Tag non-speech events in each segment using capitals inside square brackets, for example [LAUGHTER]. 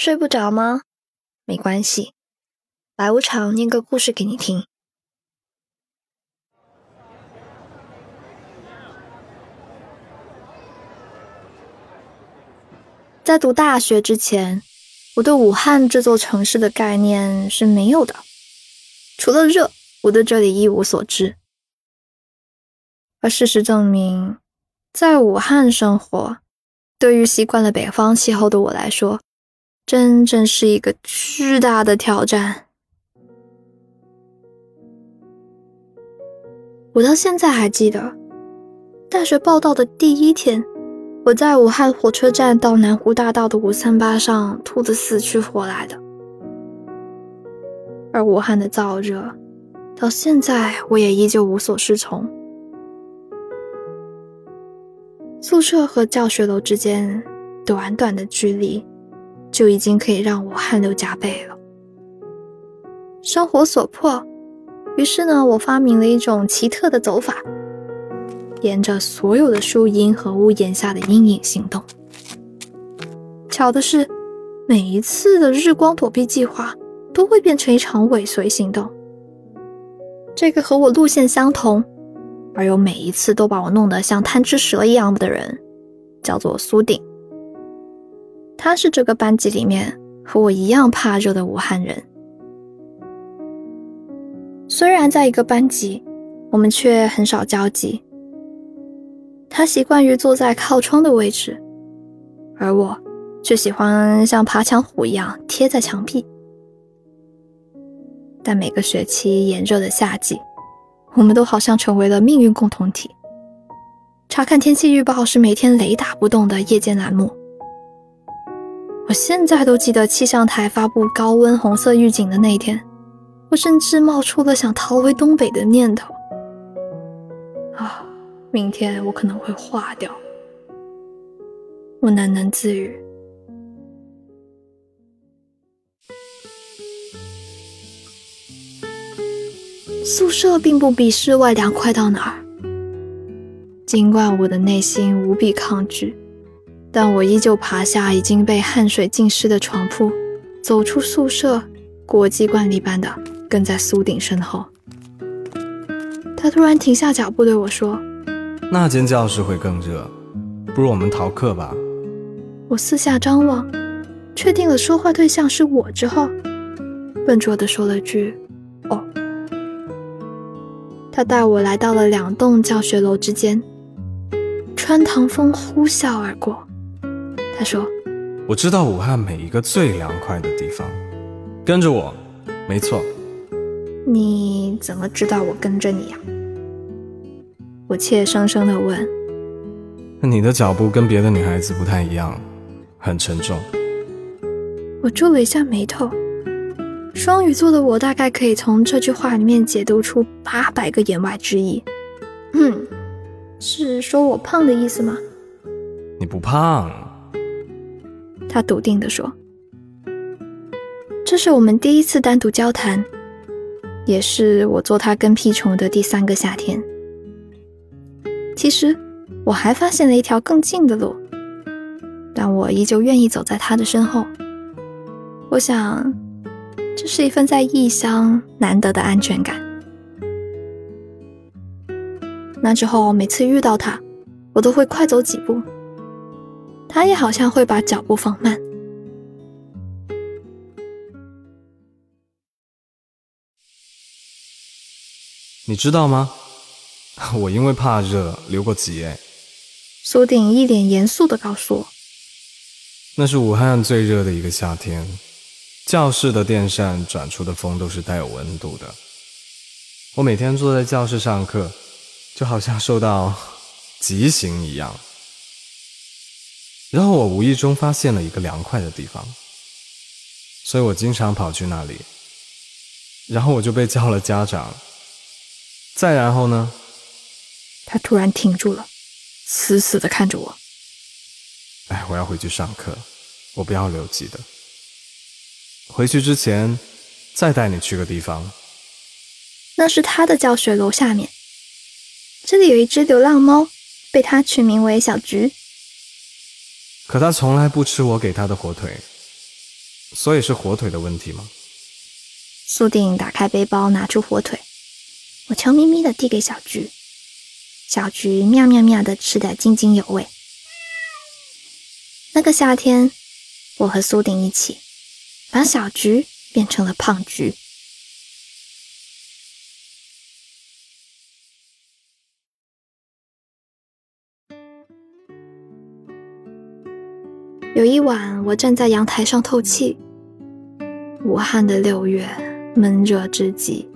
睡不着吗？没关系，来无常念个故事给你听。在读大学之前，我对武汉这座城市的概念是没有的，除了热，我对这里一无所知。而事实证明，在武汉生活，对于习惯了北方气候的我来说，真正是一个巨大的挑战。我到现在还记得，大学报道的第一天，我在武汉火车站到南湖大道的五三八上吐得死去活来的。而武汉的燥热，到现在我也依旧无所适从。宿舍和教学楼之间短短的距离，就已经可以让我汗流浃背了。生活所迫，于是呢，我发明了一种奇特的走法，沿着所有的树荫和屋檐下的阴影行动。巧的是，每一次的日光躲避计划都会变成一场尾随行动。这个和我路线相同。而又每一次都把我弄得像贪吃蛇一样的人，叫做苏定。他是这个班级里面和我一样怕热的武汉人。虽然在一个班级，我们却很少交集。他习惯于坐在靠窗的位置，而我却喜欢像爬墙虎一样贴在墙壁。但每个学期炎热的夏季。我们都好像成为了命运共同体。查看天气预报是每天雷打不动的夜间栏目。我现在都记得气象台发布高温红色预警的那天，我甚至冒出了想逃回东北的念头。啊，明天我可能会化掉。我喃喃自语。宿舍并不比室外凉快到哪儿。尽管我的内心无比抗拒，但我依旧爬下已经被汗水浸湿的床铺，走出宿舍，国际惯例般的跟在苏鼎身后。他突然停下脚步对我说：“那间教室会更热，不如我们逃课吧。”我四下张望，确定了说话对象是我之后，笨拙地说了句：“哦。”他带我来到了两栋教学楼之间，穿堂风呼啸而过。他说：“我知道武汉每一个最凉快的地方，跟着我，没错。”你怎么知道我跟着你呀？我怯生生地问。你的脚步跟别的女孩子不太一样，很沉重。我皱了一下眉头。双鱼座的我大概可以从这句话里面解读出八百个言外之意。嗯，是说我胖的意思吗？你不胖，他笃定地说。这是我们第一次单独交谈，也是我做他跟屁虫的第三个夏天。其实我还发现了一条更近的路，但我依旧愿意走在他的身后。我想。这是一份在异乡难得的安全感。那之后，每次遇到他，我都会快走几步，他也好像会把脚步放慢。你知道吗？[LAUGHS] 我因为怕热留过级哎。苏鼎一脸严肃的告诉我：“那是武汉最热的一个夏天。”教室的电扇转出的风都是带有温度的。我每天坐在教室上课，就好像受到 [LAUGHS] 极刑一样。然后我无意中发现了一个凉快的地方，所以我经常跑去那里。然后我就被叫了家长。再然后呢？他突然停住了，死死的看着我。哎，我要回去上课，我不要留级的。回去之前，再带你去个地方。那是他的教学楼下面，这里有一只流浪猫，被他取名为小菊。可他从来不吃我给他的火腿，所以是火腿的问题吗？苏定打开背包，拿出火腿，我悄咪咪的递给小菊，小菊喵喵喵的吃得津津有味。那个夏天，我和苏定一起把小菊变成了胖菊。有一晚，我站在阳台上透气。武汉的六月，闷热之极。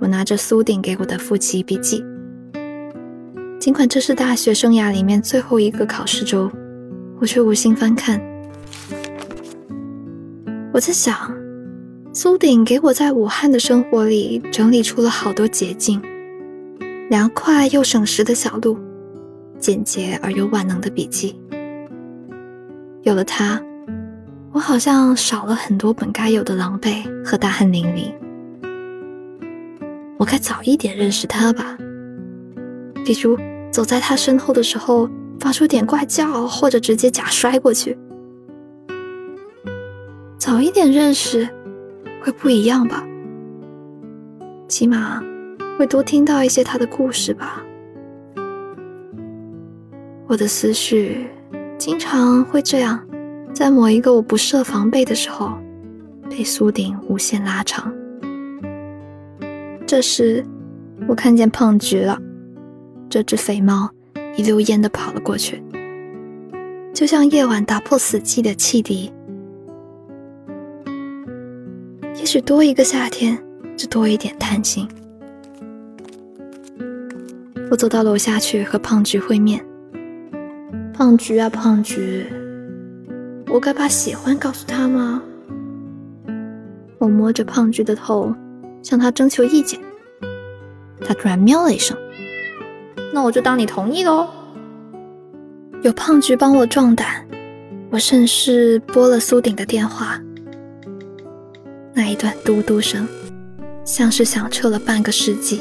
我拿着苏鼎给我的复习笔记，尽管这是大学生涯里面最后一个考试周，我却无心翻看。我在想，苏鼎给我在武汉的生活里整理出了好多捷径，凉快又省时的小路，简洁而又万能的笔记。有了它，我好像少了很多本该有的狼狈和大汗淋漓。我该早一点认识他吧，比如走在他身后的时候发出点怪叫，或者直接假摔过去。早一点认识，会不一样吧？起码会多听到一些他的故事吧。我的思绪。经常会这样，在某一个我不设防备的时候，被苏顶无限拉长。这时，我看见胖菊了，这只肥猫一溜烟的跑了过去，就像夜晚打破死寂的汽笛。也许多一个夏天，就多一点贪心。我走到楼下去和胖菊会面。胖菊啊，胖菊，我该把喜欢告诉他吗？我摸着胖菊的头，向他征求意见。他突然喵了一声，那我就当你同意喽。有胖菊帮我壮胆，我顺势拨了苏鼎的电话。那一段嘟嘟声，像是响彻了半个世纪。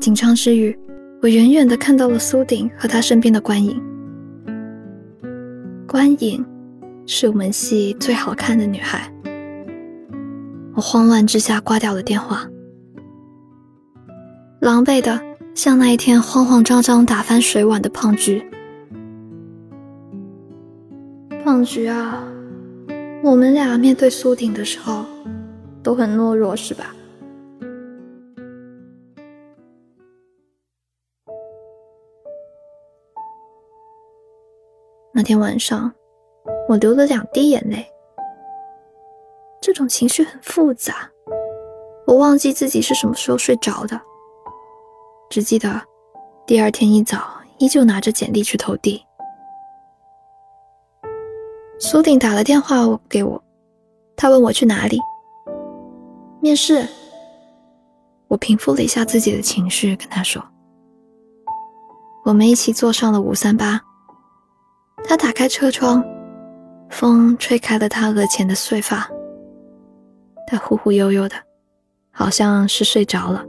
紧张之余。我远远的看到了苏鼎和他身边的关颖。关颖是我们系最好看的女孩。我慌乱之下挂掉了电话，狼狈的像那一天慌慌张张打翻水碗的胖菊。胖菊啊，我们俩面对苏鼎的时候都很懦弱，是吧？那天晚上，我流了两滴眼泪。这种情绪很复杂，我忘记自己是什么时候睡着的，只记得第二天一早依旧拿着简历去投递。苏鼎打了电话给我，他问我去哪里面试。我平复了一下自己的情绪，跟他说：“我们一起坐上了五三八。”他打开车窗，风吹开了他额前的碎发。他忽忽悠悠的，好像是睡着了。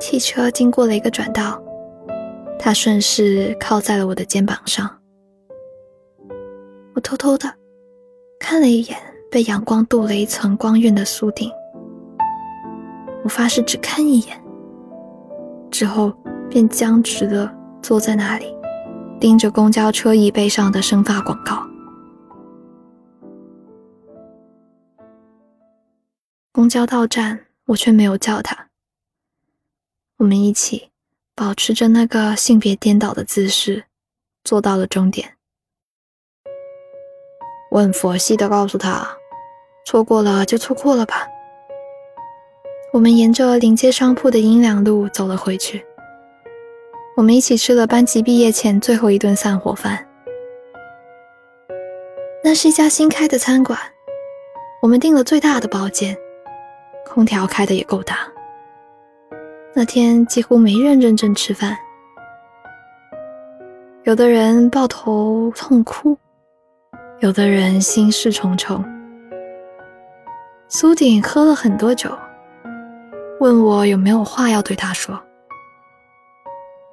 汽车经过了一个转道，他顺势靠在了我的肩膀上。我偷偷的看了一眼被阳光镀了一层光晕的苏顶，我发誓只看一眼，之后便僵直的坐在那里。盯着公交车椅背上的生发广告。公交到站，我却没有叫他。我们一起保持着那个性别颠倒的姿势，坐到了终点。我很佛系的告诉他：“错过了就错过了吧。”我们沿着临街商铺的阴凉路走了回去。我们一起吃了班级毕业前最后一顿散伙饭。那是一家新开的餐馆，我们订了最大的包间，空调开的也够大。那天几乎没人认真吃饭，有的人抱头痛哭，有的人心事重重。苏鼎喝了很多酒，问我有没有话要对他说。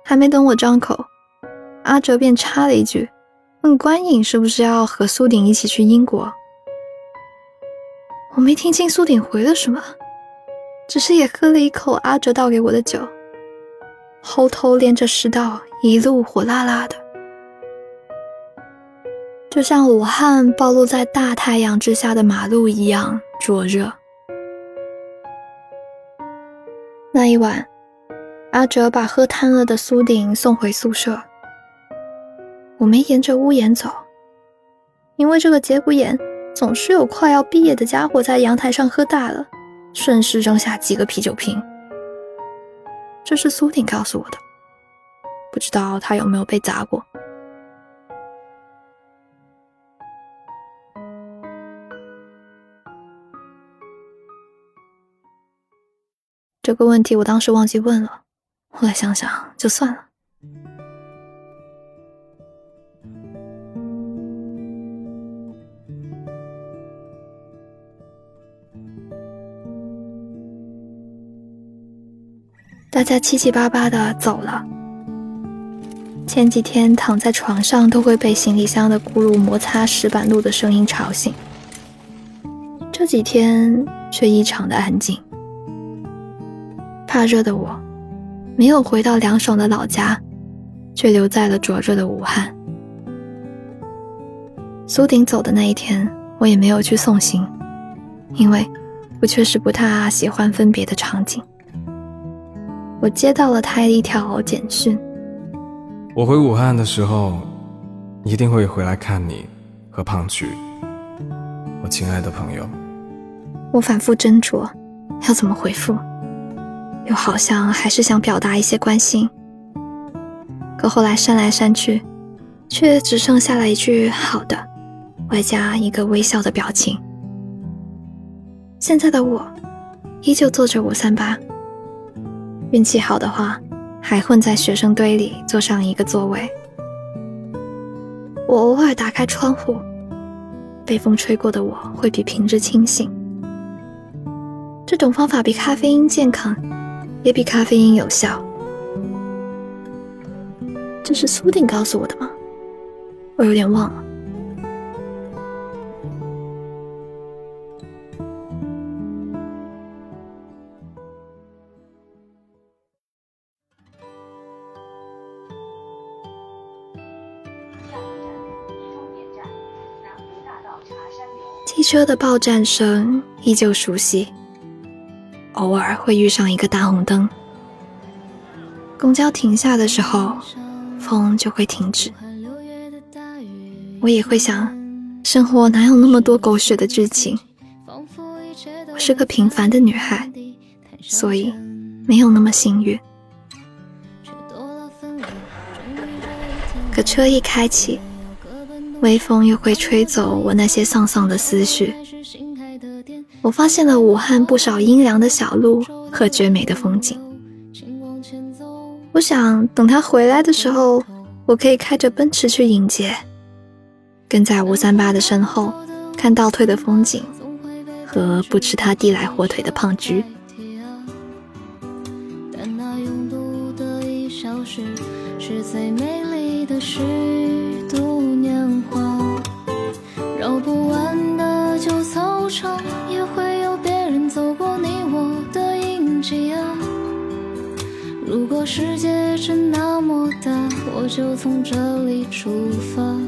还没等我张口，阿哲便插了一句：“问关颖是不是要和苏鼎一起去英国。我没听清苏鼎回了什么，只是也喝了一口阿哲倒给我的酒，喉头连着食道，一路火辣辣的，就像武汉暴露在大太阳之下的马路一样灼热。那一晚，阿哲把喝瘫了的苏鼎送回宿舍。我没沿着屋檐走，因为这个节骨眼总是有快要毕业的家伙在阳台上喝大了，顺势扔下几个啤酒瓶。这是苏鼎告诉我的，不知道他有没有被砸过。这个问题我当时忘记问了，后来想想就算了。大家七七八八的走了。前几天躺在床上都会被行李箱的轱辘摩擦石板路的声音吵醒，这几天却异常的安静。怕热的我，没有回到凉爽的老家，却留在了灼热的武汉。苏鼎走的那一天，我也没有去送行，因为我确实不太喜欢分别的场景。我接到了他一条简讯：我回武汉的时候，一定会回来看你和胖菊，我亲爱的朋友。我反复斟酌要怎么回复。又好像还是想表达一些关心，可后来删来删去，却只剩下了一句“好的”，外加一个微笑的表情。现在的我，依旧坐着五三八，运气好的话，还混在学生堆里坐上一个座位。我偶尔打开窗户，被风吹过的我会比平日清醒。这种方法比咖啡因健康。也比咖啡因有效，这是苏定告诉我的吗？我有点忘了。汽车的报站声依旧熟悉。偶尔会遇上一个大红灯，公交停下的时候，风就会停止。我也会想，生活哪有那么多狗血的剧情？我是个平凡的女孩，所以没有那么幸运。可车一开启，微风又会吹走我那些丧丧的思绪。我发现了武汉不少阴凉的小路和绝美的风景。我想等他回来的时候，我可以开着奔驰去迎接，跟在吴三八的身后看倒退的风景和不吃他递来火腿的胖菊。世界真那么大，我就从这里出发。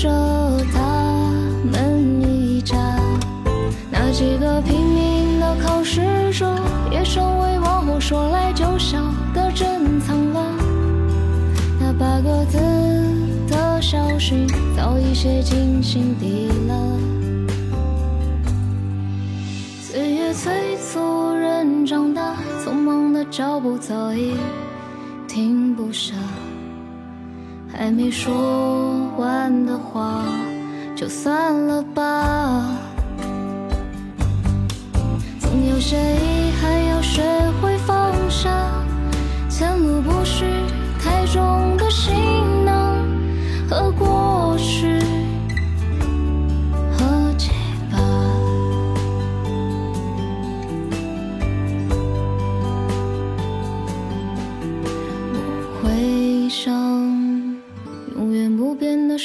着他们一家，那几个拼命的考试者也成为网红，说来就笑的珍藏了。那八个字的消息早已写进心底了。岁月催促人长大，匆忙的脚步早已停不下。还没说完的话就算了吧。总有谁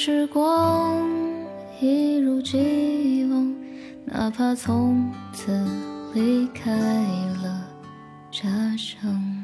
时光，一如既往，哪怕从此离开了家乡。